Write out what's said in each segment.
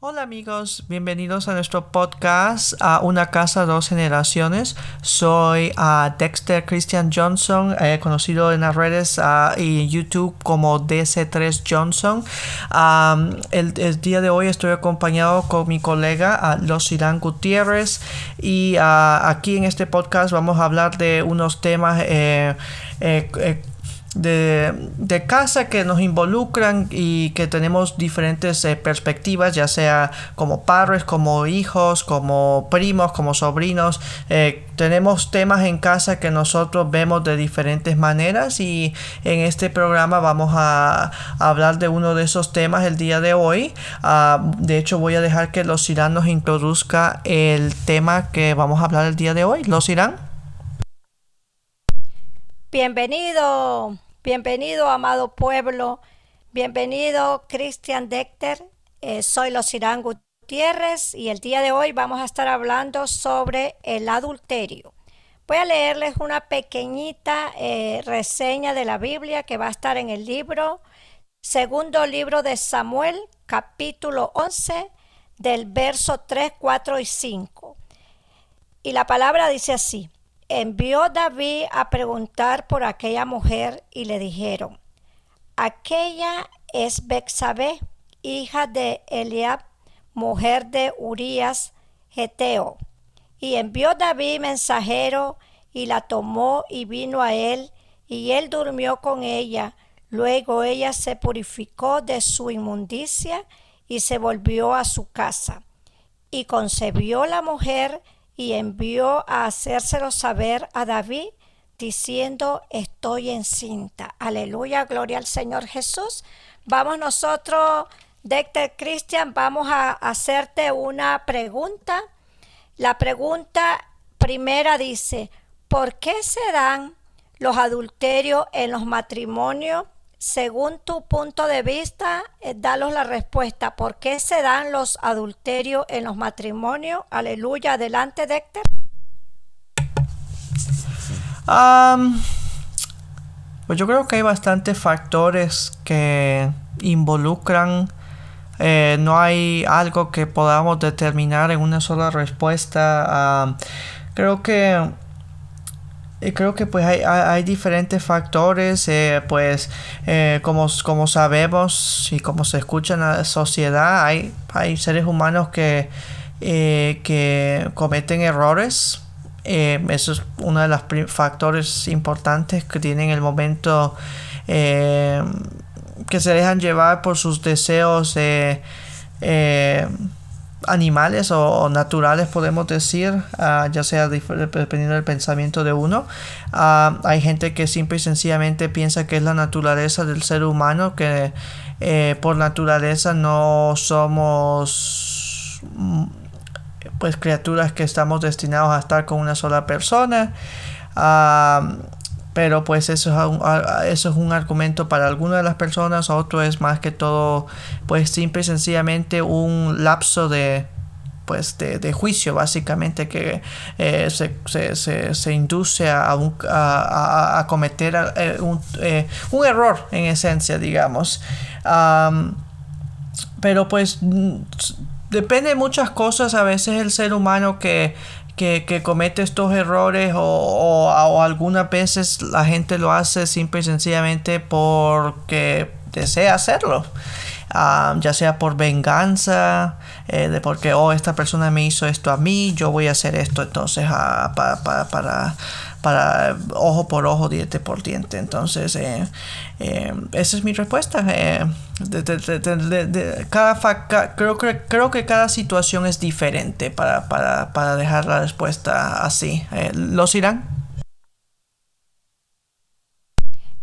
Hola amigos, bienvenidos a nuestro podcast a Una Casa, Dos Generaciones. Soy uh, Dexter Christian Johnson, eh, conocido en las redes uh, y en YouTube como DC3 Johnson. El, el, día de hoy estoy acompañado con mi colega uh, Los Irán Gutiérrez y aquí en este podcast vamos a hablar de unos temas eh, eh, de, de, casa que nos involucran y que tenemos diferentes eh, perspectivas, ya sea como padres, como hijos, como primos, como sobrinos. Eh, tenemos temas en casa que nosotros vemos de diferentes maneras y en este programa vamos a, hablar de uno de esos temas el día de hoy. Uh, de hecho, voy a dejar que los Irán nos introduzca el tema que vamos a hablar el día de hoy. Los Irán. Bienvenido. Bienvenido, amado pueblo. Bienvenido, Cristian Decter. Eh, soy Los Irán Gutiérrez y el día de hoy vamos a estar hablando sobre el adulterio. Voy a leerles una pequeñita eh, reseña de la Biblia que va a estar en el libro, segundo libro de Samuel, capítulo 11, del verso 3, 4 y 5. Y la palabra dice así envió David a preguntar por aquella mujer y le dijeron, aquella es Bexabé, hija de Eliab, mujer de Urías Geteo. Y envió David mensajero y la tomó y vino a él, y él durmió con ella. Luego ella se purificó de su inmundicia y se volvió a su casa. Y concebió la mujer y envió a hacérselo saber a David diciendo estoy encinta. Aleluya, gloria al Señor Jesús. Vamos nosotros, Dexter Christian, vamos a hacerte una pregunta. La pregunta primera dice, ¿por qué se dan los adulterios en los matrimonios? Según tu punto de vista, eh, la respuesta. ¿Por qué se dan los adulterios en los matrimonios? Aleluya. Adelante, Dexter. pues yo creo que hay bastantes factores que involucran. Eh, no hay algo que podamos determinar en una sola respuesta. creo que creo que pues hay, hay diferentes factores, eh, pues eh, como, como sabemos y como se escucha en la sociedad, hay, hay seres humanos que, eh, que cometen errores. eso es uno de los factores importantes que tienen el momento que se dejan llevar por sus deseos animales o, naturales podemos decir ah, ya sea dependiendo del pensamiento de uno. Ah, hay gente que simple y sencillamente piensa que es la naturaleza del ser humano que eh, por naturaleza no somos mm, pues criaturas que estamos destinados a estar con una sola persona. Ah, pero pues eso es, un, eso es un argumento para algunas de las personas, otro es más que todo pues simple y sencillamente un lapso de pues de, juicio básicamente que eh, se, induce a, a, cometer eh, eh, un, error en esencia digamos pero pues depende de muchas cosas a veces el ser humano que que, comete estos errores o, algunas veces la gente lo hace simple y sencillamente porque desea hacerlo. Ah, ya sea por venganza, eh, de porque, oh, esta persona me hizo esto a mí, yo voy a hacer esto entonces ah, para para ojo por ojo, diente por diente. Entonces, eh, eh, esa es mi respuesta. Cada creo, que, creo que cada situación es diferente para, para, para dejar la respuesta así. ¿Los irán?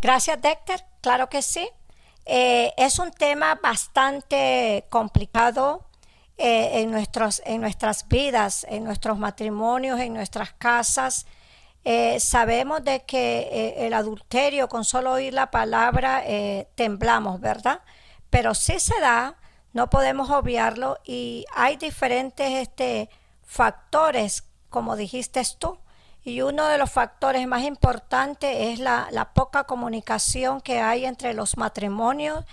Gracias, Dexter. Claro que sí. Es un tema bastante complicado en, nuestros, en nuestras vidas, en nuestros matrimonios, en nuestras casas. Eh, sabemos de que eh, el adulterio, con solo oír la palabra, eh, temblamos, ¿verdad? Pero sí se da, no podemos obviarlo y hay diferentes este, factores, como dijiste tú. Y uno de los factores más importantes es la, poca comunicación que hay entre los matrimonios.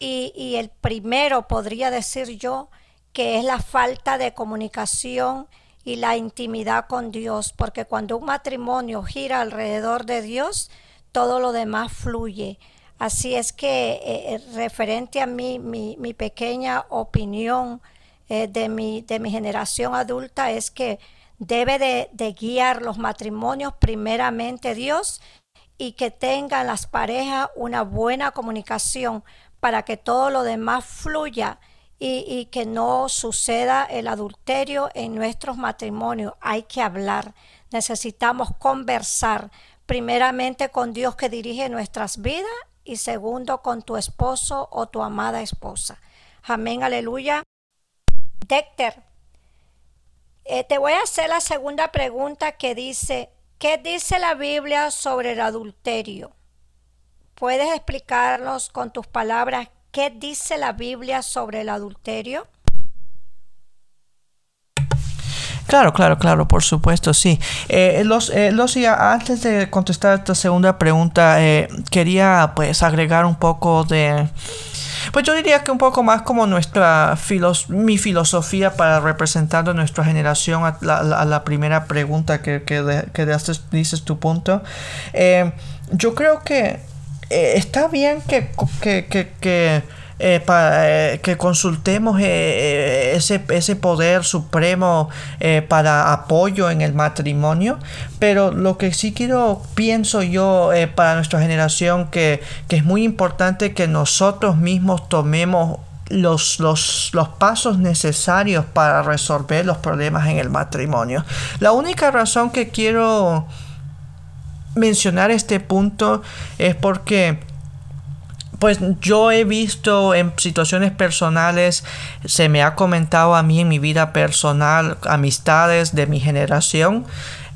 Y, el primero, podría decir yo, que es la falta de comunicación y la intimidad con Dios, porque cuando un matrimonio gira alrededor de Dios, todo lo demás fluye. Así es que eh, eh, referente a mí, mi, mi pequeña opinión eh, de, mi, de mi generación adulta es que debe de, guiar los matrimonios primeramente Dios y que tengan las parejas una buena comunicación para que todo lo demás fluya y, que no suceda el adulterio en nuestros matrimonios. Hay que hablar, necesitamos conversar primeramente con Dios que dirige nuestras vidas y segundo con tu esposo o tu amada esposa. Amén, aleluya. Dexter, eh, te voy a hacer la segunda pregunta que dice, ¿qué dice la Biblia sobre el adulterio? ¿Puedes explicarnos con tus palabras ¿Qué dice la Biblia sobre el adulterio? Claro, claro, claro, por supuesto, sí. Eh, los, eh, antes de contestar esta segunda pregunta, eh, quería pues agregar un poco de... Pues yo diría que un poco más como nuestra mi filosofía para representar a nuestra generación a la, primera pregunta que, que, que dices tu punto. yo creo que eh, está bien que, que, que, eh, eh, que consultemos ese, ese, poder supremo para apoyo en el matrimonio, pero lo que sí quiero, pienso yo, para nuestra generación, que, que, es muy importante que nosotros mismos tomemos los, los, los, pasos necesarios para resolver los problemas en el matrimonio. La única razón que quiero mencionar este punto es porque pues yo he visto en situaciones personales, se me ha comentado a mí en mi vida personal, amistades de mi generación,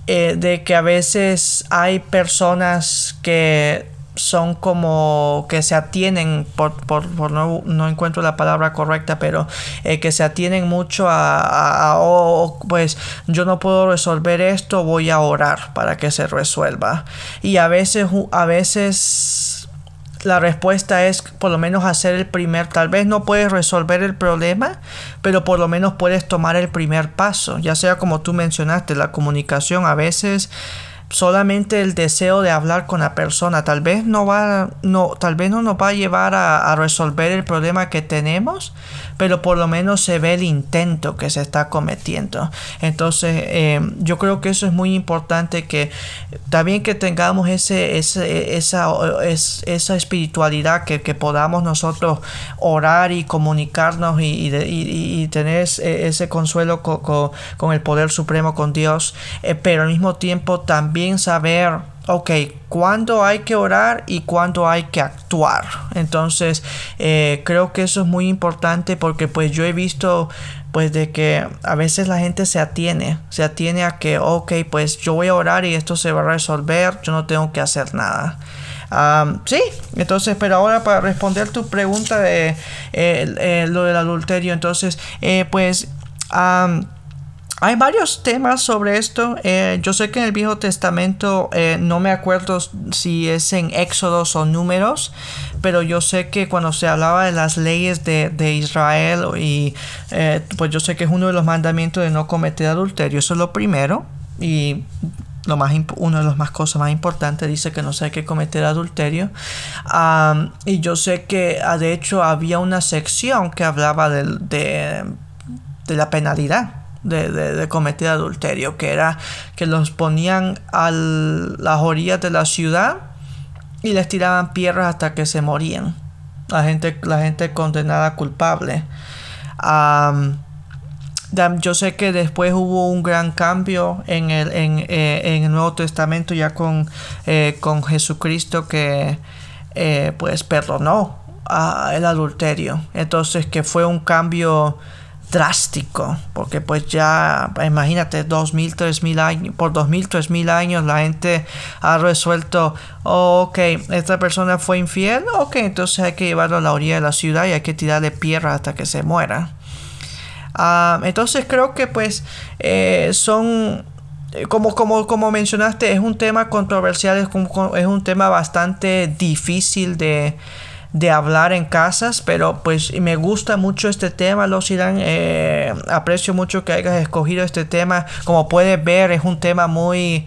eh, de que a veces hay personas que son como que se atienen, por, por, no, encuentro la palabra correcta, pero eh, que se atienen mucho a, oh, pues yo no puedo resolver esto, voy a orar para que se resuelva. Y a veces, a veces la respuesta es por lo menos hacer el primer, tal vez no puedes resolver el problema, pero por lo menos puedes tomar el primer paso, ya sea como tú mencionaste, la comunicación a veces solamente el deseo de hablar con la persona. Tal vez no va no tal vez no nos va a llevar a, resolver el problema que tenemos pero por lo menos se ve el intento que se está cometiendo. Entonces eh, yo creo que eso es muy importante que también que tengamos ese, ese esa, esa espiritualidad que, que, podamos nosotros orar y comunicarnos y, y, y tener ese, consuelo con, con, el poder supremo con Dios eh, pero al mismo tiempo también saber, ok, cuándo hay que orar y cuándo hay que actuar. Entonces, eh, creo que eso es muy importante porque pues yo he visto pues de que a veces la gente se atiene, se atiene a que, ok, pues yo voy a orar y esto se va a resolver, yo no tengo que hacer nada. sí, entonces, pero ahora para responder tu pregunta de eh, lo del adulterio, entonces, eh, pues... Hay varios temas sobre esto. Eh, yo sé que en el Viejo Testamento eh, no me acuerdo si es en Éxodos o Números, pero yo sé que cuando se hablaba de las leyes de, Israel y eh, pues yo sé que es uno de los mandamientos de no cometer adulterio. Eso es lo primero y lo más una de las más cosas más importantes dice que no se hay que cometer adulterio y yo sé que ah, de hecho había una sección que hablaba de, de la penalidad de, cometer adulterio, que era que los ponían a las orillas de la ciudad y les tiraban piedras hasta que se morían. La gente, la gente condenada culpable. yo sé que después hubo un gran cambio en el, en, eh, el Nuevo Testamento ya con, eh, con Jesucristo que eh, pues perdonó el adulterio. Entonces que fue un cambio drástico, porque pues ya, imagínate, dos mil, tres mil años, por dos mil, tres mil años la gente ha resuelto, oh, ok, esta persona fue infiel, ok, entonces hay que llevarlo a la orilla de la ciudad y hay que tirarle piedra hasta que se muera. Ah, entonces creo que pues eh, son eh, como, como, como mencionaste, es un tema controversial, es, es un tema bastante difícil de, de hablar en casas, pero pues me gusta mucho este tema, los Irán, eh, aprecio mucho que hayas escogido este tema, como puedes ver es un tema muy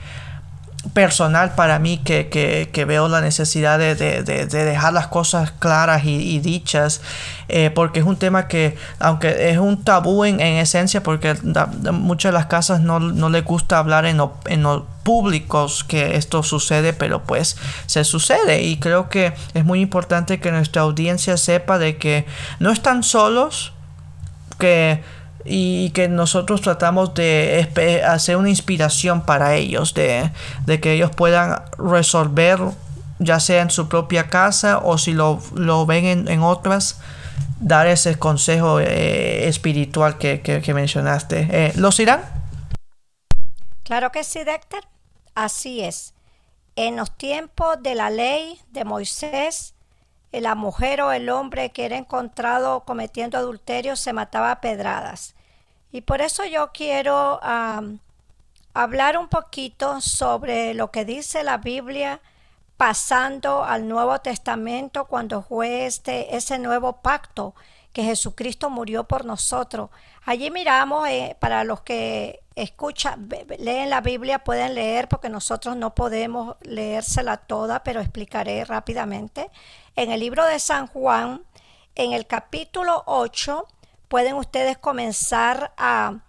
personal para mí que, que, veo la necesidad de, de, de, dejar las cosas claras y, dichas eh, porque es un tema que aunque es un tabú en, en esencia porque muchas de las casas no, no les gusta hablar en, en los públicos que esto sucede pero pues se sucede. Y creo que es muy importante que nuestra audiencia sepa de que no están solos que y que nosotros tratamos de hacer una inspiración para ellos, de, que ellos puedan resolver ya sea en su propia casa o si lo, ven en, otras, dar ese consejo eh, espiritual que, mencionaste. Eh, ¿Los irán? Claro que sí, Dexter. Así es. En los tiempos de la ley de Moisés, la mujer o el hombre que era encontrado cometiendo adulterio se mataba a pedradas. Y por eso yo quiero hablar un poquito sobre lo que dice la Biblia pasando al Nuevo Testamento cuando fue este, ese nuevo pacto que Jesucristo murió por nosotros. Allí miramos, eh, para los que escuchan, leen la Biblia, pueden leer porque nosotros no podemos leérsela toda, pero explicaré rápidamente. En el libro de San Juan, en el capítulo 8, pueden ustedes comenzar a,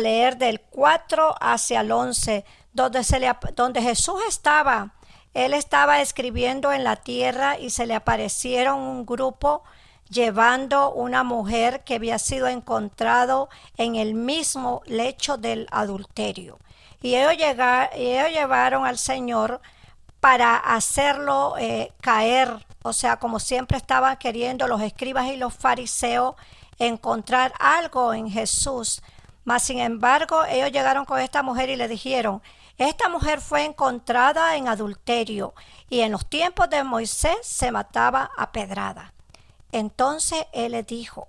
leer del 4 hacia el 11, donde, se le, donde Jesús estaba. Él estaba escribiendo en la tierra y se le aparecieron un grupo llevando una mujer que había sido encontrado en el mismo lecho del adulterio. Y ellos, ellos llevaron al Señor para hacerlo eh, caer, o sea, como siempre estaban queriendo los escribas y los fariseos encontrar algo en Jesús. Mas, sin embargo, ellos llegaron con esta mujer y le dijeron, esta mujer fue encontrada en adulterio y en los tiempos de Moisés se mataba a pedrada. Entonces él le dijo,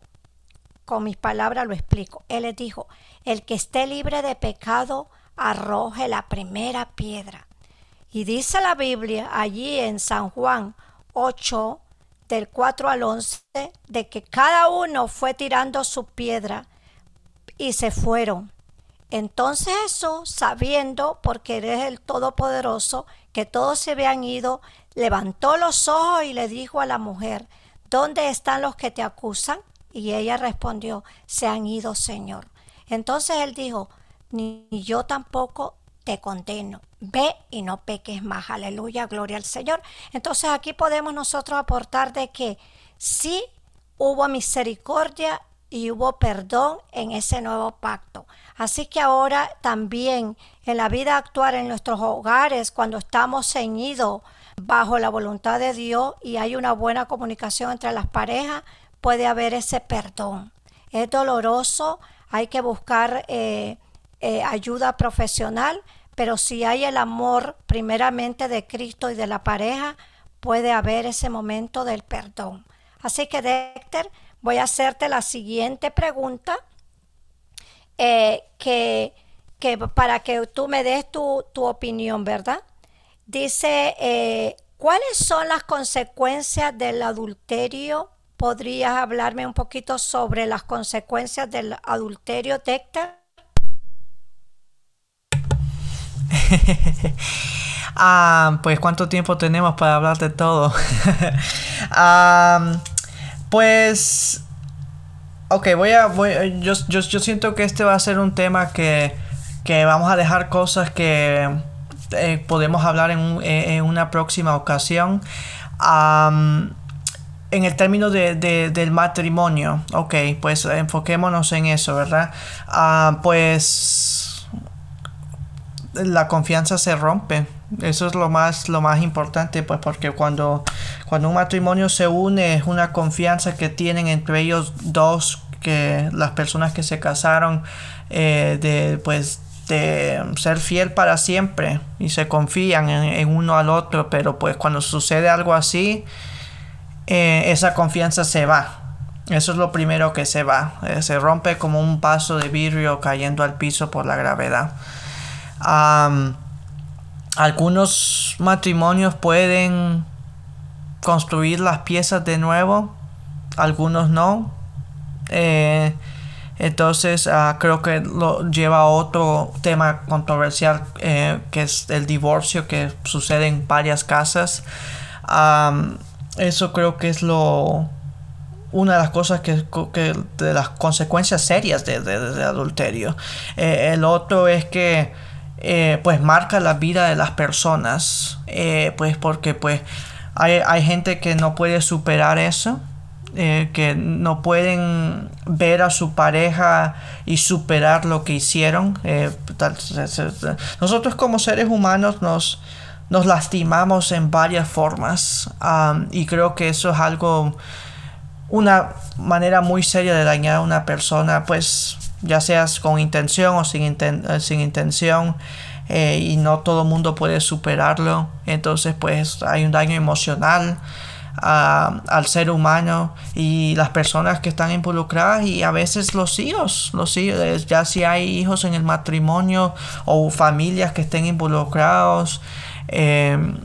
con mis palabras lo explico, él le dijo, el que esté libre de pecado, arroje la primera piedra. Y dice la Biblia allí en San Juan 8, del 4 al 11, de que cada uno fue tirando su piedra y se fueron. Entonces Jesús, sabiendo, porque eres el Todopoderoso, que todos se habían ido, levantó los ojos y le dijo a la mujer, ¿dónde están los que te acusan? Y ella respondió, se han ido, Señor. Entonces él dijo, ni yo tampoco te condeno. Ve y no peques más. Aleluya, gloria al Señor. Entonces aquí podemos nosotros aportar de que sí hubo misericordia y hubo perdón en ese nuevo pacto. Así que ahora también en la vida actual, en nuestros hogares, cuando estamos ceñidos bajo la voluntad de Dios y hay una buena comunicación entre las parejas, puede haber ese perdón. Es doloroso, hay que buscar eh, eh, ayuda profesional, pero si hay el amor primeramente de Cristo y de la pareja, puede haber ese momento del perdón. Así que, Dexter, voy a hacerte la siguiente pregunta eh, que, para que tú me des tu, opinión, ¿verdad? Dice, ¿Cuáles son las consecuencias del adulterio? ¿Podrías hablarme un poquito sobre las consecuencias del adulterio, Dexter? ah, pues cuánto tiempo tenemos para hablar de todo. pues, ok, voy a, voy, yo, yo, yo, siento que este va a ser un tema que, que vamos a dejar cosas que eh, podemos hablar eh, en, una próxima ocasión. en el término de, del matrimonio, ok, pues enfoquémonos en eso, ¿verdad? Ah, pues la confianza se rompe. Eso es lo más, lo más importante, pues porque cuando, cuando un matrimonio se une es una confianza que tienen entre ellos dos, que las personas que se casaron, eh, de pues ser fiel para siempre y se confían en, uno al otro, pero pues cuando sucede algo así, eh, esa confianza se va. Eso es lo primero que se va. Eh, se rompe como un vaso de vidrio cayendo al piso por la gravedad. algunos matrimonios pueden construir las piezas de nuevo, algunos no. Eh, entonces ah, creo que lo lleva a otro tema controversial eh, que es el divorcio que sucede en varias casas. eso creo que es lo una de las cosas que, de las consecuencias serias de, adulterio. Eh, el otro es que eh, pues marca la vida de las personas. pues porque pues hay, hay gente que no puede superar eso eh, que no pueden ver a su pareja y superar lo que hicieron. Eh, nosotros como seres humanos nos, nos lastimamos en varias formas y creo que eso es algo, una manera muy seria de dañar a una persona, pues ya seas con intención o sin, eh, sin intención. y no todo el mundo puede superarlo entonces pues hay un daño emocional al ser humano y las personas que están involucradas y a veces los hijos, los hijos, eh, ya si hay hijos en el matrimonio o familias que estén involucrados, em,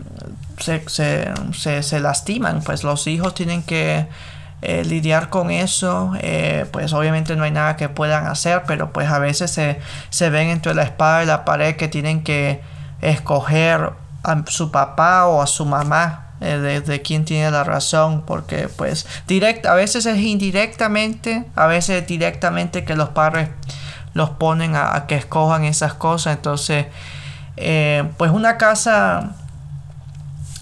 se, lastiman, pues los hijos tienen que eh, lidiar con eso, eh, pues obviamente no hay nada que puedan hacer, pero pues a veces se, se ven entre la espada y la pared que tienen que escoger a su papá o a su mamá eh, de, quién tiene la razón, porque pues direct, a veces es indirectamente, a veces directamente que los padres los ponen a, que escojan esas cosas, entonces eh, pues una casa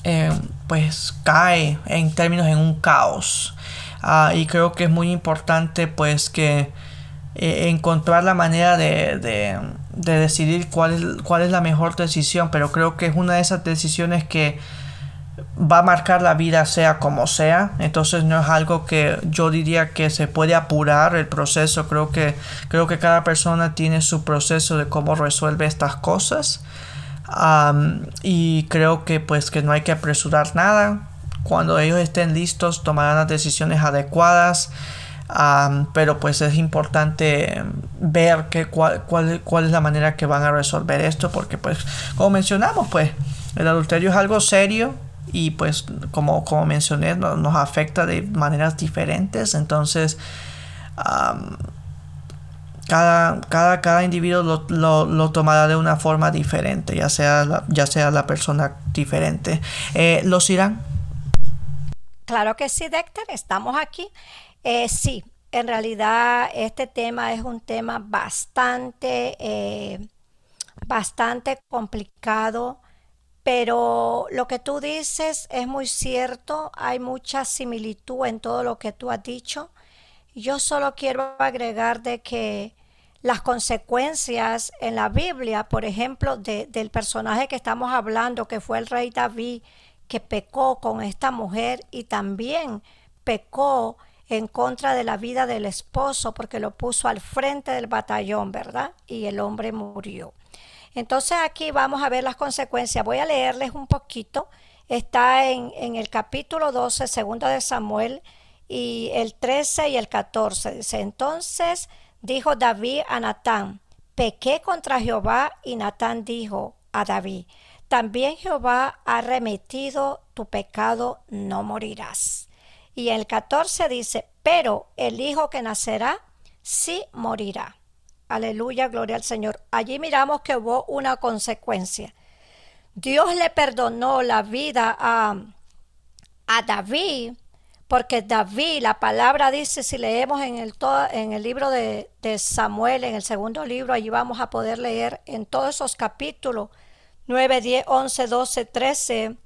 eh, pues cae en términos en un caos. Ah, y creo que es muy importante pues que encontrar la manera de, de, de decidir cuál es, cuál es la mejor decisión. Pero creo que es una de esas decisiones que va a marcar la vida sea como sea. Entonces no es algo que yo diría que se puede apurar el proceso. Creo que creo que cada persona tiene su proceso de cómo resuelve estas cosas. Y creo que pues que no hay que apresurar nada. Cuando ellos estén listos tomarán las decisiones adecuadas. Pero pues es importante ver que cuál, cuál, cuál es la manera que van a resolver esto porque pues como mencionamos pues el adulterio es algo serio y pues como, como mencioné nos afecta de maneras diferentes. Entonces cada, cada, cada individuo lo, lo, tomará de una forma diferente ya sea la, ya sea la persona diferente. Eh, ¿los irán? Claro que sí Dexter estamos aquí. Eh, sí en realidad este tema es un tema bastante eh, bastante complicado pero lo que tú dices es muy cierto, hay mucha similitud en todo lo que tú has dicho. Yo solo quiero agregar de que las consecuencias en la Biblia, por ejemplo, del personaje que estamos hablando, que fue el rey David, que pecó con esta mujer y también pecó en contra de la vida del esposo porque lo puso al frente del batallón, ¿verdad? Y el hombre murió. Entonces aquí vamos a ver las consecuencias. Voy a leerles un poquito. Está en, el capítulo 12, segundo de Samuel, y el 13 y el 14. Dice, entonces dijo David a Natán, pequé contra Jehová, y Natán dijo a David, también Jehová ha remitido tu pecado, no morirás. Y el 14 dice, pero el hijo que nacerá, sí morirá. Aleluya, gloria al Señor. Allí miramos que hubo una consecuencia. Dios le perdonó la vida a, a David, porque David, la palabra dice, si leemos en el, en el libro de, de, Samuel, en el segundo libro, allí vamos a poder leer en todos esos capítulos 9, 10, 11, 12, 13,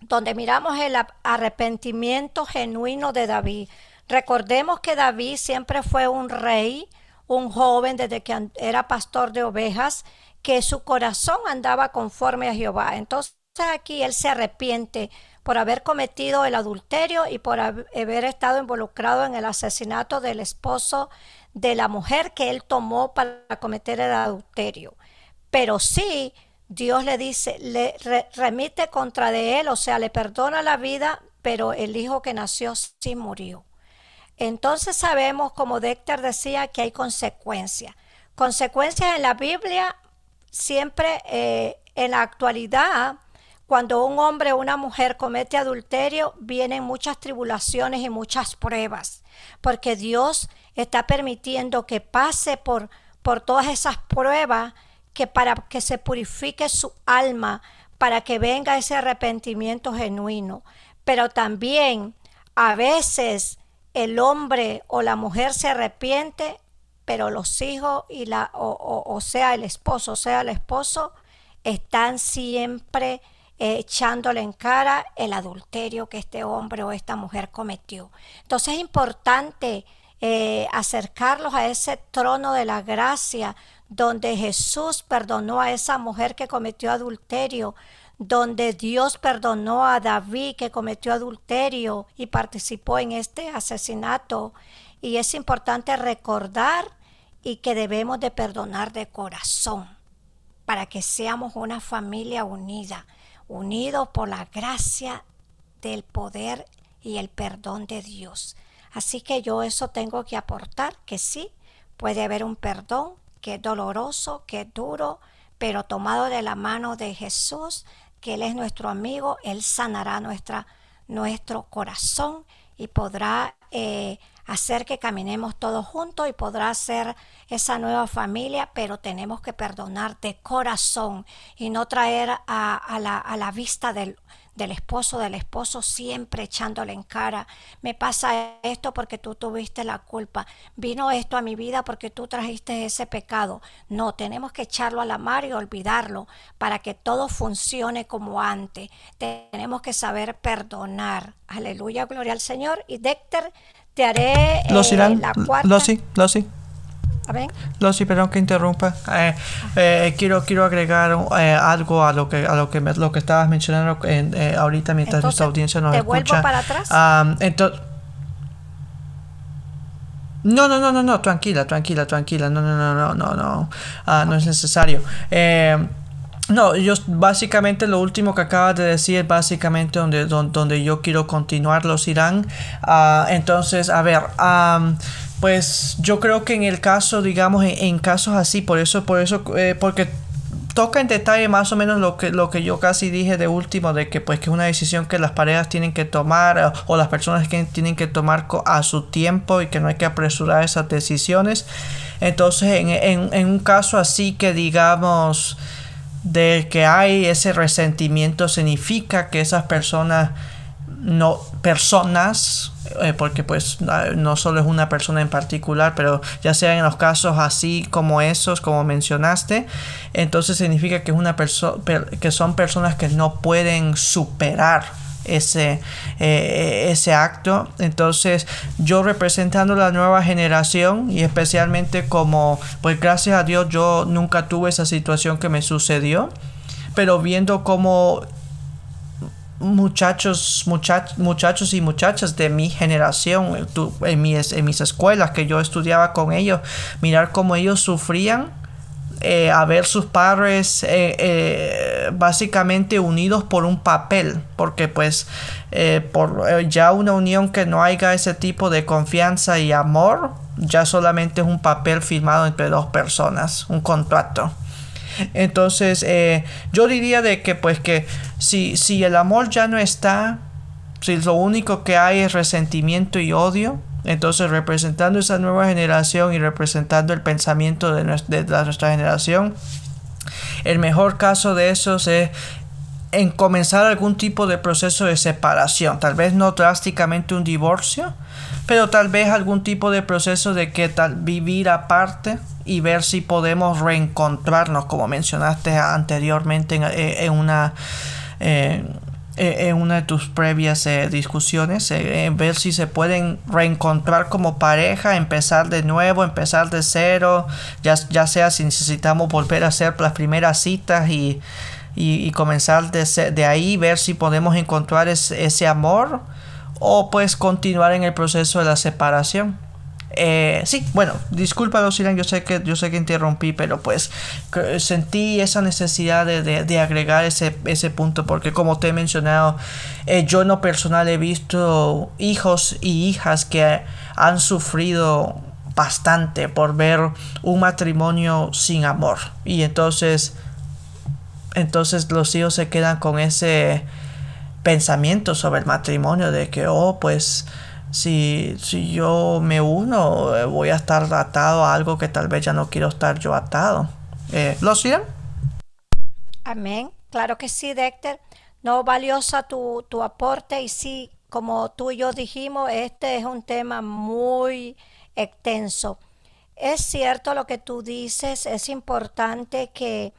donde miramos el arrepentimiento genuino de David. Recordemos que David siempre fue un rey, un joven desde que era pastor de ovejas, que su corazón andaba conforme a Jehová. Entonces aquí él se arrepiente por haber cometido el adulterio y por haber estado involucrado en el asesinato del esposo de la mujer que él tomó para cometer el adulterio. Pero sí, Dios le dice, le remite contra de él, o sea, le perdona la vida, pero el hijo que nació sí murió. Entonces sabemos, como Dexter decía, que hay consecuencias. Consecuencias en la Biblia, siempre eh, en la actualidad, cuando un hombre o una mujer comete adulterio, vienen muchas tribulaciones y muchas pruebas, porque Dios está permitiendo que pase por, por todas esas pruebas que para que se purifique su alma, para que venga ese arrepentimiento genuino. Pero también a veces el hombre o la mujer se arrepiente, pero los hijos y la, o, o sea el esposo, o sea el esposo, están siempre echándole en cara el adulterio que este hombre o esta mujer cometió. Entonces es importante eh, acercarlos a ese trono de la gracia donde Jesús perdonó a esa mujer que cometió adulterio, donde Dios perdonó a David que cometió adulterio y participó en este asesinato. Y es importante recordar y que debemos de perdonar de corazón para que seamos una familia unida unidos por la gracia del poder y el perdón de Dios. Así que yo eso tengo que aportar, que sí, puede haber un perdón que es doloroso, que es duro, pero tomado de la mano de Jesús, que Él es nuestro amigo, Él sanará nuestra, nuestro corazón y podrá eh, hacer que caminemos todos juntos y podrá ser esa nueva familia, pero tenemos que perdonar de corazón y no traer a, la, a la, vista del, del esposo, del esposo siempre echándole en cara, me pasa esto porque tú tuviste la culpa, vino esto a mi vida porque tú trajiste ese pecado. No, tenemos que echarlo a la mar y olvidarlo para que todo funcione como antes. Tenemos que saber perdonar. Aleluya, gloria al Señor. Y Dexter te haré los eh, la cuarta. Los sí, los sí. Los sí, perdón que interrumpa. Eh, eh, quiero quiero agregar algo a lo que a lo que lo que estabas mencionando ahorita mientras nuestra audiencia nos ¿te escucha. Vuelvo para atrás? entonces no, no, no, no, no, tranquila, tranquila, tranquila, no, no, no, no, no, no, ah, no es necesario. Eh, no, yo básicamente lo último que acabas de decir es básicamente donde, donde, yo quiero continuar los Irán. Ah, entonces, a ver, pues yo creo que en el caso, digamos, en, casos así, por eso, por eso, eh, porque toca en detalle más o menos lo que, lo que yo casi dije de último, de que pues que es una decisión que las parejas tienen que tomar o, las personas que tienen que tomar a su tiempo y que no hay que apresurar esas decisiones. Entonces, en, en, en un caso así que digamos de que hay ese resentimiento significa que esas personas no personas eh, porque pues no solo es una persona en particular pero ya sea en los casos así como esos como mencionaste entonces significa que es una persona que son personas que no pueden superar ese, eh, ese acto. Entonces yo representando la nueva generación y especialmente como, pues gracias a Dios yo nunca tuve esa situación que me sucedió, pero viendo como muchachos, muchachos y muchachas de mi generación en mis, en mis escuelas que yo estudiaba con ellos, mirar cómo ellos sufrían eh, a ver sus padres eh, eh, básicamente unidos por un papel porque pues por ya una unión que no haya ese tipo de confianza y amor ya solamente es un papel firmado entre dos personas un contrato entonces yo diría de que pues que si, si el amor ya no está si lo único que hay es resentimiento y odio entonces, representando esa nueva generación y representando el pensamiento de nuestra, generación, el mejor caso de esos es en comenzar algún tipo de proceso de separación, tal vez no drásticamente un divorcio, pero tal vez algún tipo de proceso de que tal vivir aparte y ver si podemos reencontrarnos, como mencionaste anteriormente en, una eh, eh, en una de tus previas eh, discusiones, eh, ver si se pueden reencontrar como pareja, empezar de nuevo, empezar de cero, ya, ya sea si necesitamos volver a hacer las primeras citas y, y, comenzar de, de, ahí, ver si podemos encontrar ese amor o pues continuar en el proceso de la separación. Eh, sí, bueno, disculpa Silan, yo sé que yo sé que interrumpí, pero pues sentí esa necesidad de, agregar ese, ese, punto, porque como te he mencionado, eh, yo en lo personal he visto hijos y hijas que han sufrido bastante por ver un matrimonio sin amor. Y entonces entonces los hijos se quedan con ese pensamiento sobre el matrimonio de que, oh, pues si, si yo me uno, eh, voy a estar atado a algo que tal vez ya no quiero estar yo atado. Eh, ¿Lo siguen? Amén. Claro que sí, Dexter. No valiosa tu, tu aporte y sí, como tú y yo dijimos, este es un tema muy extenso. Es cierto lo que tú dices, es importante que,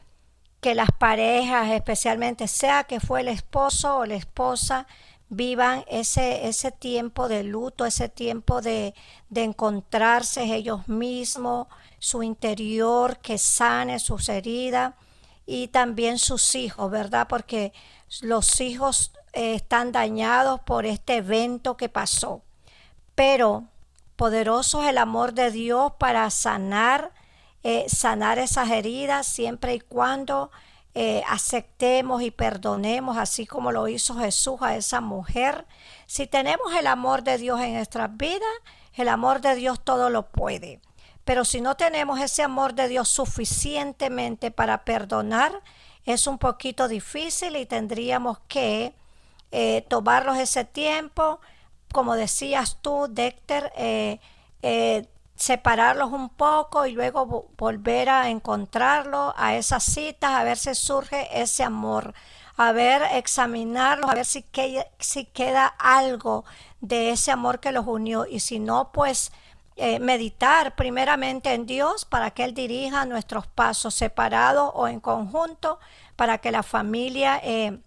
que las parejas, especialmente sea que fue el esposo o la esposa, vivan ese, ese tiempo de luto, ese tiempo de, de encontrarse ellos mismos, su interior, que sane sus heridas y también sus hijos, ¿verdad? Porque los hijos eh, están dañados por este evento que pasó. Pero poderoso es el amor de Dios para sanar, eh, sanar esas heridas siempre y cuando eh, aceptemos y perdonemos, así como lo hizo Jesús a esa mujer. Si tenemos el amor de Dios en nuestras vidas, el amor de Dios todo lo puede. Pero si no tenemos ese amor de Dios suficientemente para perdonar, es un poquito difícil y tendríamos que eh, tomarnos ese tiempo, como decías tú, Dexter, eh, eh, separarlos un poco y luego volver a encontrarlos a esas citas, a ver si surge ese amor, a ver, examinarlos, a ver si, si queda algo de ese amor que los unió y si no, pues eh, meditar primeramente en Dios para que Él dirija nuestros pasos separados o en conjunto, para que la familia eh,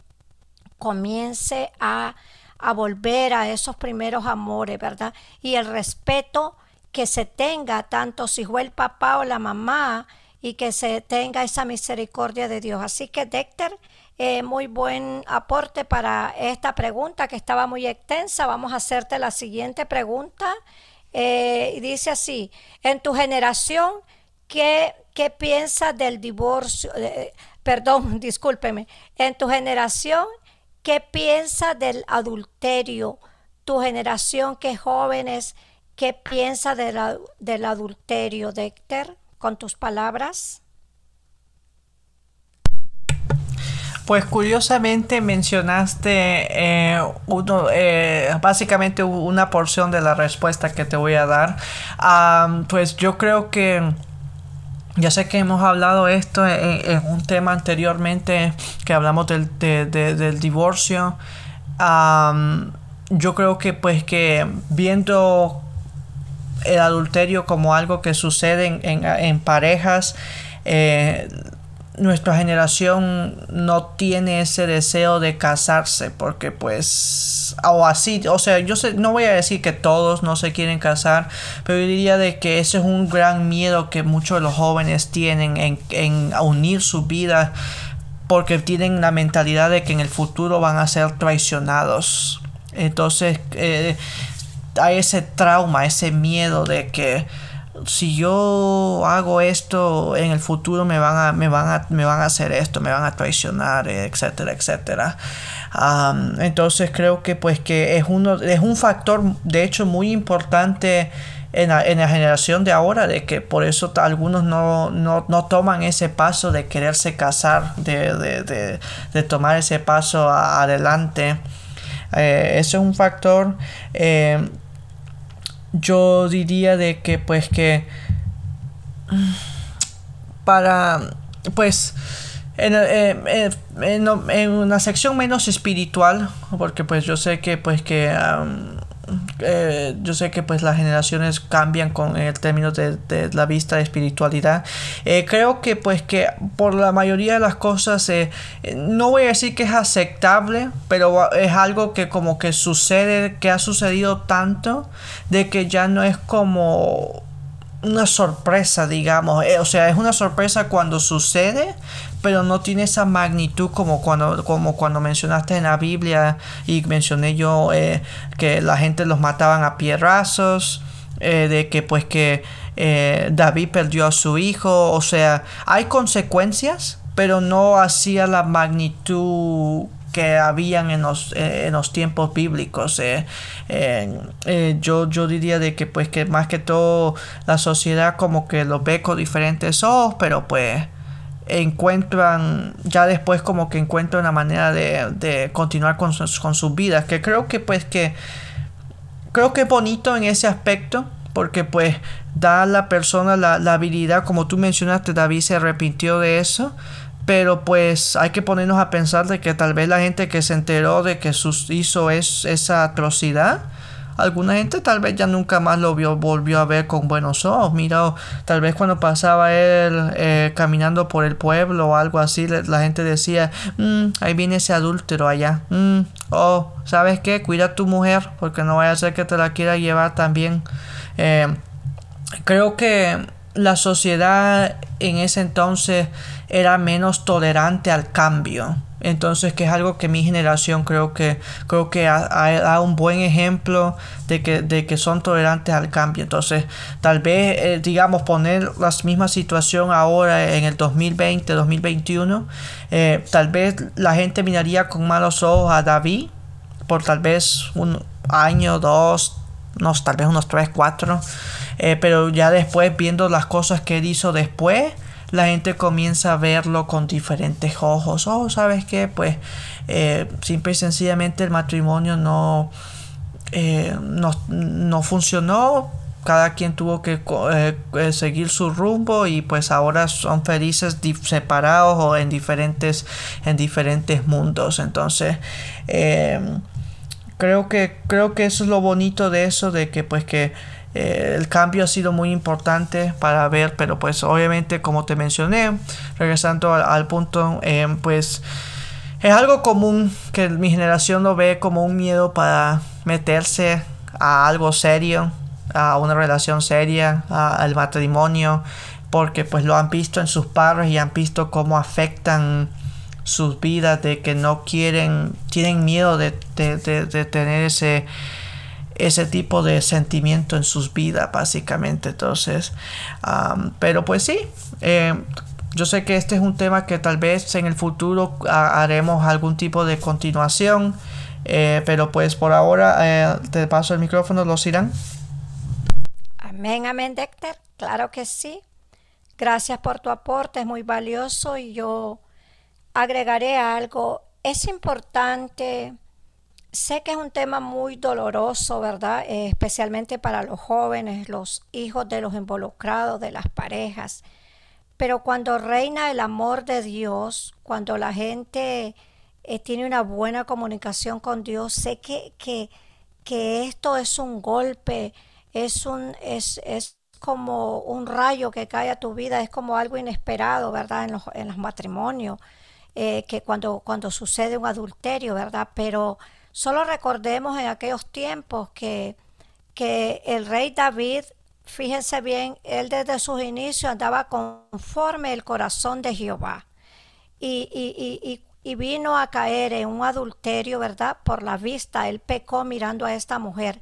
comience a, a volver a esos primeros amores, ¿verdad? Y el respeto que se tenga tanto si fue el papá o la mamá y que se tenga esa misericordia de Dios. Así que Dexter, eh, muy buen aporte para esta pregunta que estaba muy extensa. Vamos a hacerte la siguiente pregunta eh, dice así, en tu generación, ¿qué, qué piensas del divorcio? Eh, perdón, discúlpeme, en tu generación, ¿qué piensas del adulterio? Tu generación, ¿qué jóvenes, qué piensa del adulterio, Dexter, con tus palabras? Pues curiosamente mencionaste eh, eh, básicamente una porción de la respuesta que te voy a dar. pues yo creo que ya sé que hemos hablado esto en, un tema anteriormente que hablamos del, del divorcio. yo creo que pues que viendo el adulterio como algo que sucede en, en, parejas, eh, nuestra generación no tiene ese deseo de casarse porque pues o así o sea yo sé, no voy a decir que todos no se quieren casar pero yo diría de que ese es un gran miedo que muchos de los jóvenes tienen en, en unir su vida porque tienen la mentalidad de que en el futuro van a ser traicionados. Entonces eh, hay ese trauma ese miedo de que si yo hago esto en el futuro me van a, me van a, me van a hacer esto, me van a traicionar, etcétera, etcétera. entonces creo que pues que es uno, es un factor de hecho muy importante en la, generación de ahora, de que por eso algunos no, no, toman ese paso de quererse casar, de, tomar ese paso adelante. Eh, ese es un factor. Eh, yo diría de que pues que para pues en, eh, en, una sección menos espiritual porque pues yo sé que pues que eh, yo sé que pues las generaciones cambian con el término de, la vista de espiritualidad eh, creo que pues que por la mayoría de las cosas eh, no voy a decir que es aceptable pero es algo que como que sucede que ha sucedido tanto de que ya no es como una sorpresa, digamos. o sea, es una sorpresa cuando sucede, pero no tiene esa magnitud como cuando, como cuando mencionaste en la Biblia y mencioné yo eh, que la gente los mataban a pierrazos, eh, de que pues que eh, David perdió a su hijo, o sea, hay consecuencias, pero no hacía la magnitud que habían en los, en los tiempos bíblicos. yo, yo diría de que pues que más que todo la sociedad como que lo ve con diferentes ojos, pero pues encuentran, ya después como que encuentran una manera de, continuar con, con sus vidas, que creo que pues que, creo que es bonito en ese aspecto, porque pues da a la persona la, la habilidad, como tú mencionaste, David se arrepintió de eso, pero pues hay que ponernos a pensar de que tal vez la gente que se enteró de que sus hizo es, esa atrocidad, alguna gente tal vez ya nunca más lo vio, volvió a ver con buenos ojos. Mira, tal vez cuando pasaba él eh, caminando por el pueblo o algo así, la gente decía, mm, ahí viene ese adúltero allá. Mm, oh, ¿sabes qué? Cuida a tu mujer porque no vaya a ser que te la quiera llevar también. Eh, creo que la sociedad en ese entonces era menos tolerante al cambio. Entonces, que es algo que mi generación creo que creo que da un buen ejemplo de que, de que son tolerantes al cambio. Entonces, tal vez, eh, digamos, poner la misma situación ahora en el 2020, 2021, eh, tal vez la gente miraría con malos ojos a David por tal vez un año, dos, no, tal vez unos tres, cuatro. Eh, pero ya después, viendo las cosas que él hizo después, la gente comienza a verlo con diferentes ojos. Oh, ¿sabes qué? Pues eh, simple y sencillamente el matrimonio no, eh, no, funcionó. Cada quien tuvo que eh, seguir su rumbo y pues ahora son felices separados o en diferentes, en diferentes mundos. Entonces, creo que, creo que eso es lo bonito de eso, de que pues que eh, el cambio ha sido muy importante para ver, pero pues obviamente como te mencioné, regresando al, punto, eh, pues es algo común que mi generación lo ve como un miedo para meterse a algo serio, a una relación seria, al matrimonio, porque pues lo han visto en sus padres y han visto cómo afectan sus vidas, de que no quieren, tienen miedo de, de tener ese ese tipo de sentimiento en sus vidas, básicamente. Entonces, pero pues sí, eh, yo sé que este es un tema que tal vez en el futuro haremos algún tipo de continuación, eh, pero pues por ahora eh, te paso el micrófono, los irán. Amén, amén, Dexter. Claro que sí. Gracias por tu aporte, es muy valioso y yo agregaré algo. Es importante Sé que es un tema muy doloroso, ¿verdad? Eh, especialmente para los jóvenes, los hijos de los involucrados, de las parejas. Pero cuando reina el amor de Dios, cuando la gente eh, tiene una buena comunicación con Dios, sé que, que, que esto es un golpe, es, un, es, es como un rayo que cae a tu vida, es como algo inesperado, ¿verdad? En los, en los matrimonios, eh, que cuando, cuando sucede un adulterio, ¿verdad? Pero Solo recordemos en aquellos tiempos que, que el rey David, fíjense bien, él desde sus inicios andaba conforme el corazón de Jehová. Y, y, y, vino a caer en un adulterio, ¿verdad? Por la vista, él pecó mirando a esta mujer,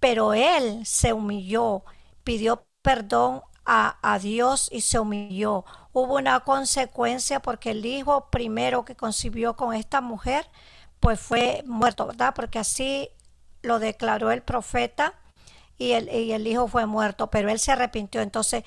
pero él se humilló, pidió perdón a, a, Dios y se humilló. Hubo una consecuencia porque el hijo primero que concibió con esta mujer pues fue muerto, ¿verdad? Porque así lo declaró el profeta y el, y el hijo fue muerto, pero él se arrepintió. Entonces,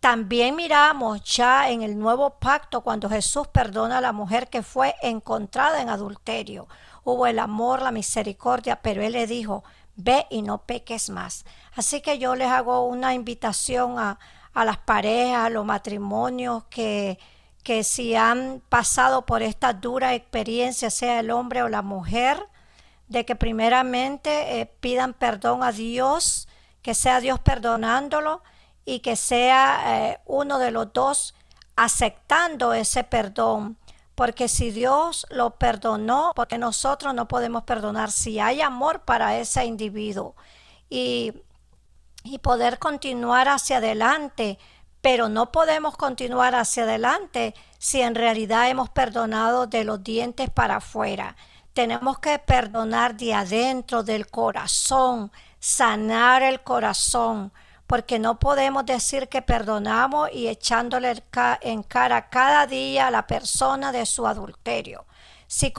también miramos ya en el nuevo pacto cuando Jesús perdona a la mujer que fue encontrada en adulterio. Hubo el amor, la misericordia, pero él le dijo, ve y no peques más. Así que yo les hago una invitación a, a las parejas, a los matrimonios que que si han pasado por esta dura experiencia, sea el hombre o la mujer, de que primeramente eh, pidan perdón a Dios, que sea Dios perdonándolo y que sea eh, uno de los dos aceptando ese perdón. Porque si Dios lo perdonó, porque nosotros no podemos perdonar si hay amor para ese individuo y, y poder continuar hacia adelante pero no podemos continuar hacia adelante si en realidad hemos perdonado de los dientes para afuera. Tenemos que perdonar de adentro, del corazón, sanar el corazón, porque no podemos decir que perdonamos y echándole en cara cada día a la persona de su adulterio. Si,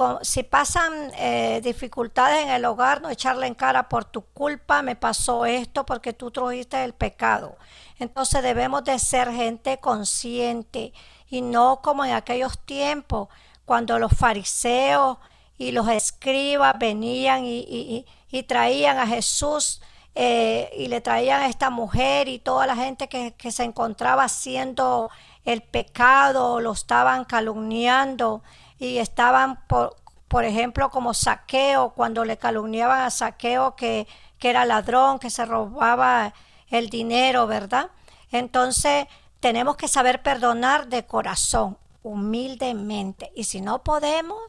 pasan eh, dificultades en el hogar, no echarle en cara por tu culpa, me pasó esto porque tú trujiste el pecado. Entonces debemos de ser gente consciente y no como en aquellos tiempos cuando los fariseos y los escribas venían y, traían a Jesús eh, y le traían a esta mujer y toda la gente que, que se encontraba haciendo el pecado, lo estaban calumniando y estaban, por, por ejemplo, como saqueo, cuando le calumniaban a saqueo que, que era ladrón, que se robaba el dinero, ¿verdad? Entonces tenemos que saber perdonar de corazón, humildemente. Y si no podemos,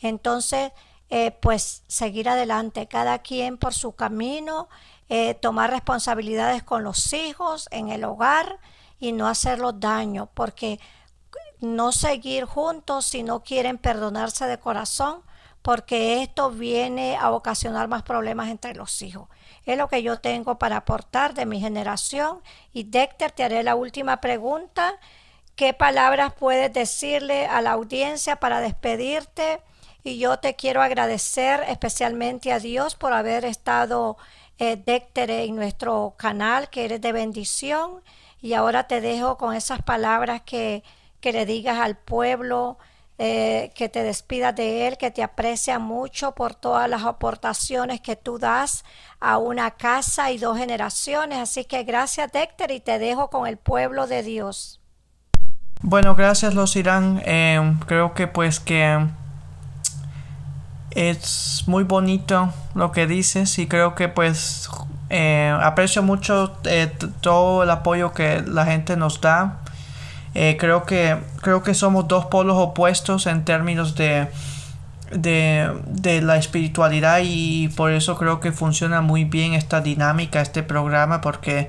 entonces eh, pues seguir adelante, cada quien por su camino, eh, tomar responsabilidades con los hijos, en el hogar y no hacerlos daño, porque no seguir juntos si no quieren perdonarse de corazón, porque esto viene a ocasionar más problemas entre los hijos. Es lo que yo tengo para aportar de mi generación. Y Dexter, te haré la última pregunta. ¿Qué palabras puedes decirle a la audiencia para despedirte? Y yo te quiero agradecer especialmente a Dios por haber estado, eh, Dexter, en nuestro canal, que eres de bendición. Y ahora te dejo con esas palabras que que le digas al pueblo eh, que te despidas de él, que te aprecia mucho por todas las aportaciones que tú das a una casa y dos generaciones. Así que gracias, Dexter, y te dejo con el pueblo de Dios. Bueno, gracias, los Irán. Eh, creo que pues que es muy bonito lo que dices y creo que pues eh, aprecio mucho todo el apoyo que la gente nos da eh, creo, que, creo que somos dos polos opuestos en términos de, de, la espiritualidad y por eso creo que funciona muy bien esta dinámica, este programa, porque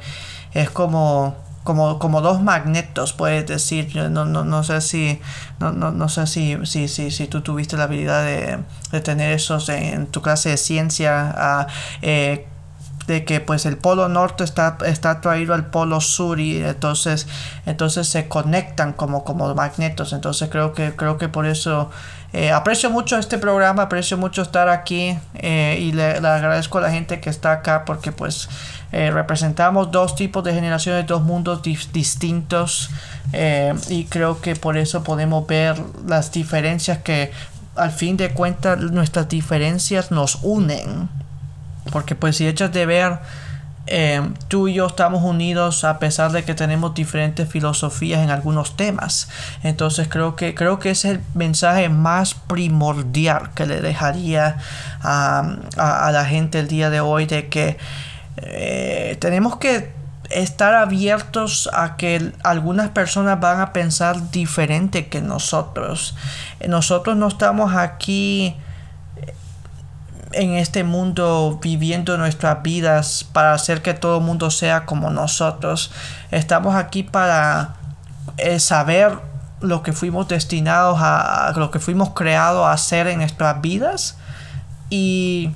es como, como, como dos magnetos, puedes decir. No, no, no sé si, no, no, no sé si, si, si, si, tú tuviste la habilidad de, de tener esos en tu clase de ciencia. Uh, de que pues el polo norte está, está atraído al polo sur y entonces entonces se conectan como como magnetos. Entonces creo que creo que por eso eh, aprecio mucho este programa aprecio mucho estar aquí eh, y le, agradezco a la gente que está acá porque pues eh, representamos dos tipos de generaciones dos mundos distintos y creo que por eso podemos ver las diferencias que al fin de cuentas nuestras diferencias nos unen porque pues si echas de ver, eh, tú y yo estamos unidos a pesar de que tenemos diferentes filosofías en algunos temas. Entonces creo que, creo que es el mensaje más primordial que le dejaría a, la gente el día de hoy de que eh, tenemos que estar abiertos a que algunas personas van a pensar diferente que nosotros. Nosotros no estamos aquí en este mundo viviendo nuestras vidas para hacer que todo el mundo sea como nosotros. Estamos aquí para eh, saber lo que fuimos destinados a, lo que fuimos creados a hacer en nuestras vidas y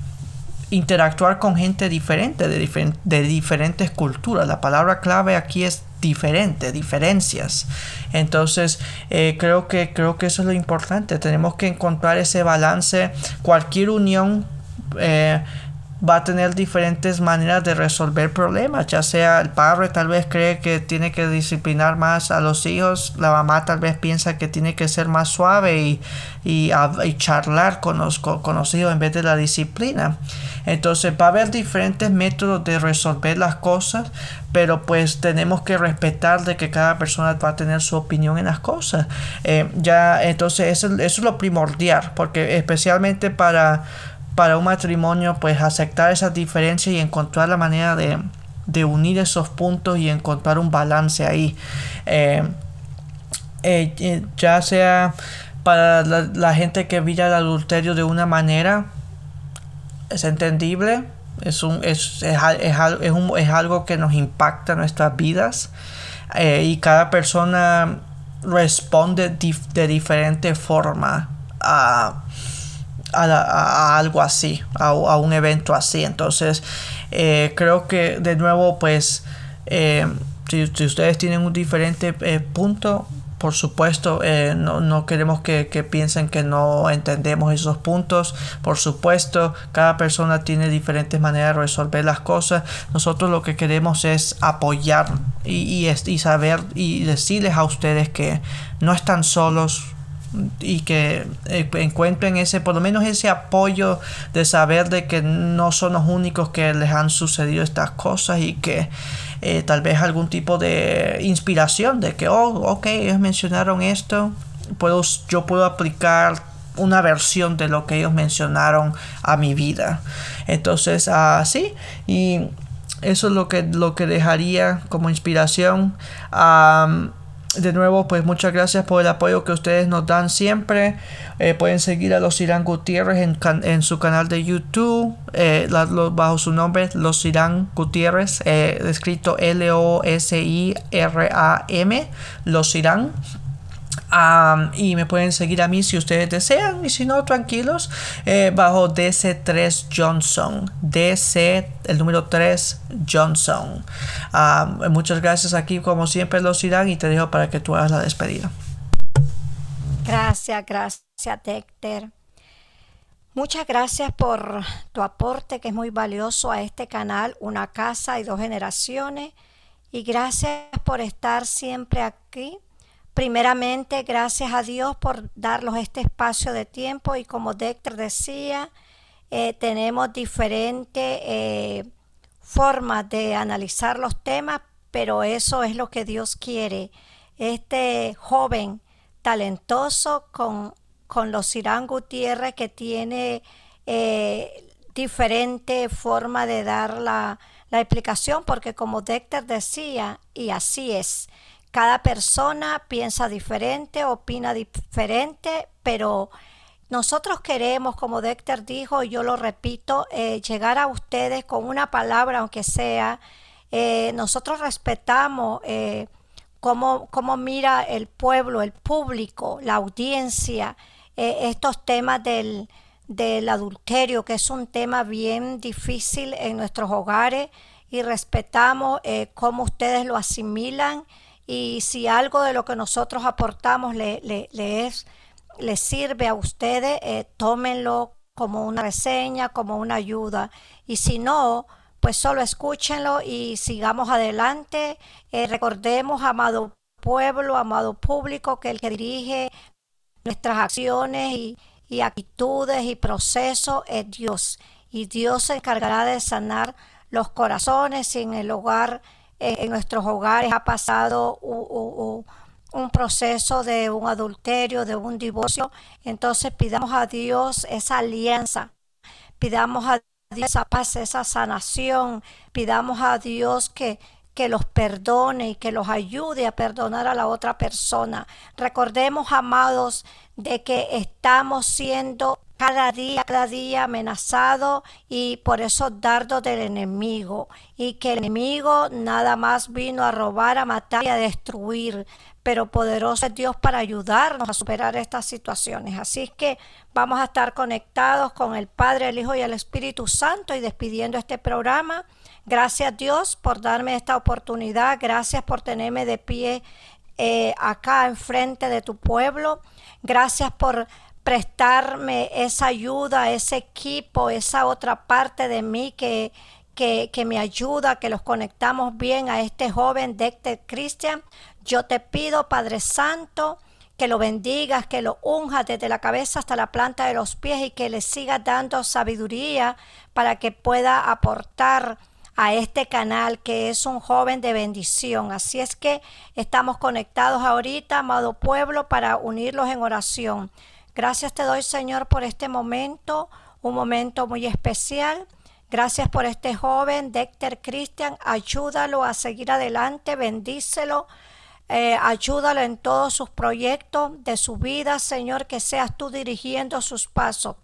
interactuar con gente diferente de, de diferentes culturas. La palabra clave aquí es diferente, diferencias. Entonces, eh, creo que creo que eso es lo importante. Tenemos que encontrar ese balance. Cualquier unión eh, va a tener diferentes maneras de resolver problemas, ya sea el padre tal vez cree que tiene que disciplinar más a los hijos, la mamá tal vez piensa que tiene que ser más suave y, y, charlar con los, con los hijos en vez de la disciplina. Entonces va a haber diferentes métodos de resolver las cosas, pero pues tenemos que respetar de que cada persona va a tener su opinión en las cosas. Eh, ya entonces eso, eso es lo primordial, porque especialmente para para un matrimonio, pues aceptar esas diferencias y encontrar la manera de, unir esos puntos y encontrar un balance ahí. Eh, eh, eh, ya sea para la, gente que vive el adulterio de una manera, es entendible, es, un, es, es, es algo que nos impacta nuestras vidas y cada persona responde de diferente forma a a, algo así, a, un evento así. Entonces, eh, creo que de nuevo, pues, eh, si, ustedes tienen un diferente eh, punto, por supuesto, eh, no, queremos que, piensen que no entendemos esos puntos. Por supuesto, cada persona tiene diferentes maneras de resolver las cosas. Nosotros lo que queremos es apoyar y, y saber y decirles a ustedes que no están solos, y que eh, encuentren ese por lo menos ese apoyo de saber de que no son los únicos que les han sucedido estas cosas y que eh, tal vez algún tipo de inspiración de que oh ok ellos mencionaron esto puedo yo puedo aplicar una versión de lo que ellos mencionaron a mi vida. Entonces así y eso es lo que lo que dejaría como inspiración de nuevo, pues muchas gracias por el apoyo que ustedes nos dan siempre. Eh, pueden seguir a los Irán Gutiérrez en, su canal de YouTube, eh, bajo su nombre, los Irán Gutiérrez, eh, escrito L-O-S-I-R-A-M, los Irán y me pueden seguir a mí si ustedes desean. Y si no, tranquilos. Eh, bajo DC3 Johnson. DC, el número 3 Johnson. muchas gracias aquí, como siempre, los irán. Y te dejo para que tú hagas la despedida. Gracias, gracias, Dexter. Muchas gracias por tu aporte que es muy valioso a este canal, Una Casa y Dos Generaciones. Y gracias por estar siempre aquí Primeramente, gracias a Dios por darnos este espacio de tiempo y como Dexter decía, eh, tenemos diferentes eh, formas de analizar los temas, pero eso es lo que Dios quiere. Este joven talentoso con, con los Irán Gutiérrez que tiene eh, diferente forma de dar la, la explicación, porque como Dexter decía, y así es, cada persona piensa diferente, opina diferente, pero nosotros queremos, como Dexter dijo, y yo lo repito, eh, llegar a ustedes con una palabra, aunque sea. Eh, nosotros respetamos eh, cómo, mira el pueblo, el público, la audiencia, estos temas del, del adulterio, que es un tema bien difícil en nuestros hogares, y respetamos cómo ustedes lo asimilan y si algo de lo que nosotros aportamos le, le, es, le sirve a ustedes, eh, tómenlo como una reseña, como una ayuda. Y si no, pues solo escúchenlo y sigamos adelante. Eh, recordemos, amado pueblo, amado público, que el que dirige nuestras acciones y, y actitudes y procesos es Dios. Y Dios se encargará de sanar los corazones y en el hogar en nuestros hogares ha pasado un, proceso de un adulterio, de un divorcio, entonces pidamos a Dios esa alianza, pidamos a Dios esa paz, esa sanación, pidamos a Dios que, que los perdone y que los ayude a perdonar a la otra persona. Recordemos, amados, de que estamos siendo cada día, cada día amenazado y por esos dardos del enemigo. Y que el enemigo nada más vino a robar, a matar y a destruir. Pero poderoso es Dios para ayudarnos a superar estas situaciones. Así es que vamos a estar conectados con el Padre, el Hijo y el Espíritu Santo y despidiendo este programa. Gracias Dios por darme esta oportunidad. Gracias por tenerme de pie eh, acá enfrente de tu pueblo. Gracias por prestarme esa ayuda, ese equipo, esa otra parte de mí que, que, me ayuda, que los conectamos bien a este joven Dexter Christian. Yo te pido, Padre Santo, que lo bendigas, que lo unjas desde la cabeza hasta la planta de los pies y que le sigas dando sabiduría para que pueda aportar a este canal que es un joven de bendición. Así es que estamos conectados ahorita, amado pueblo, para unirlos en oración. Gracias te doy, Señor, por este momento, un momento muy especial. Gracias por este joven, Dexter Christian. Ayúdalo a seguir adelante, bendícelo. Eh, ayúdalo en todos sus proyectos de su vida, Señor, que seas tú dirigiendo sus pasos.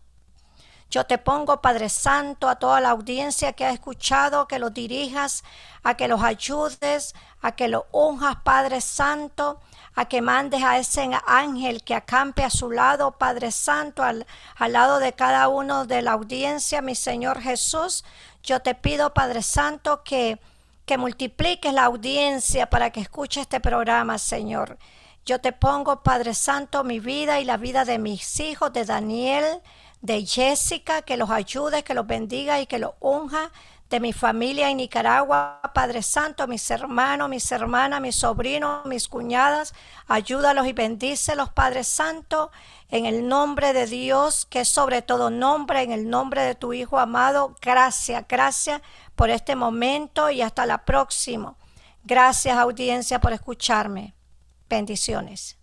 Yo te pongo, Padre Santo, a toda la audiencia que ha escuchado, que los dirijas, a que los ayudes, a que los unjas, Padre Santo, a que mandes a ese ángel que acampe a su lado, Padre Santo, al, al lado de cada uno de la audiencia, mi Señor Jesús. Yo te pido, Padre Santo, que, que multipliques la audiencia para que escuche este programa, Señor. Yo te pongo, Padre Santo, mi vida y la vida de mis hijos, de Daniel, de Jessica, que los ayude, que los bendiga y que los unja, de mi familia en Nicaragua, Padre Santo, mis hermanos, mis hermanas, mis sobrinos, mis cuñadas, ayúdalos y bendícelos, Padre Santo, en el nombre de Dios, que es sobre todo nombre, en el nombre de tu Hijo amado. Gracias, gracias por este momento y hasta la próxima. Gracias audiencia por escucharme. Bendiciones.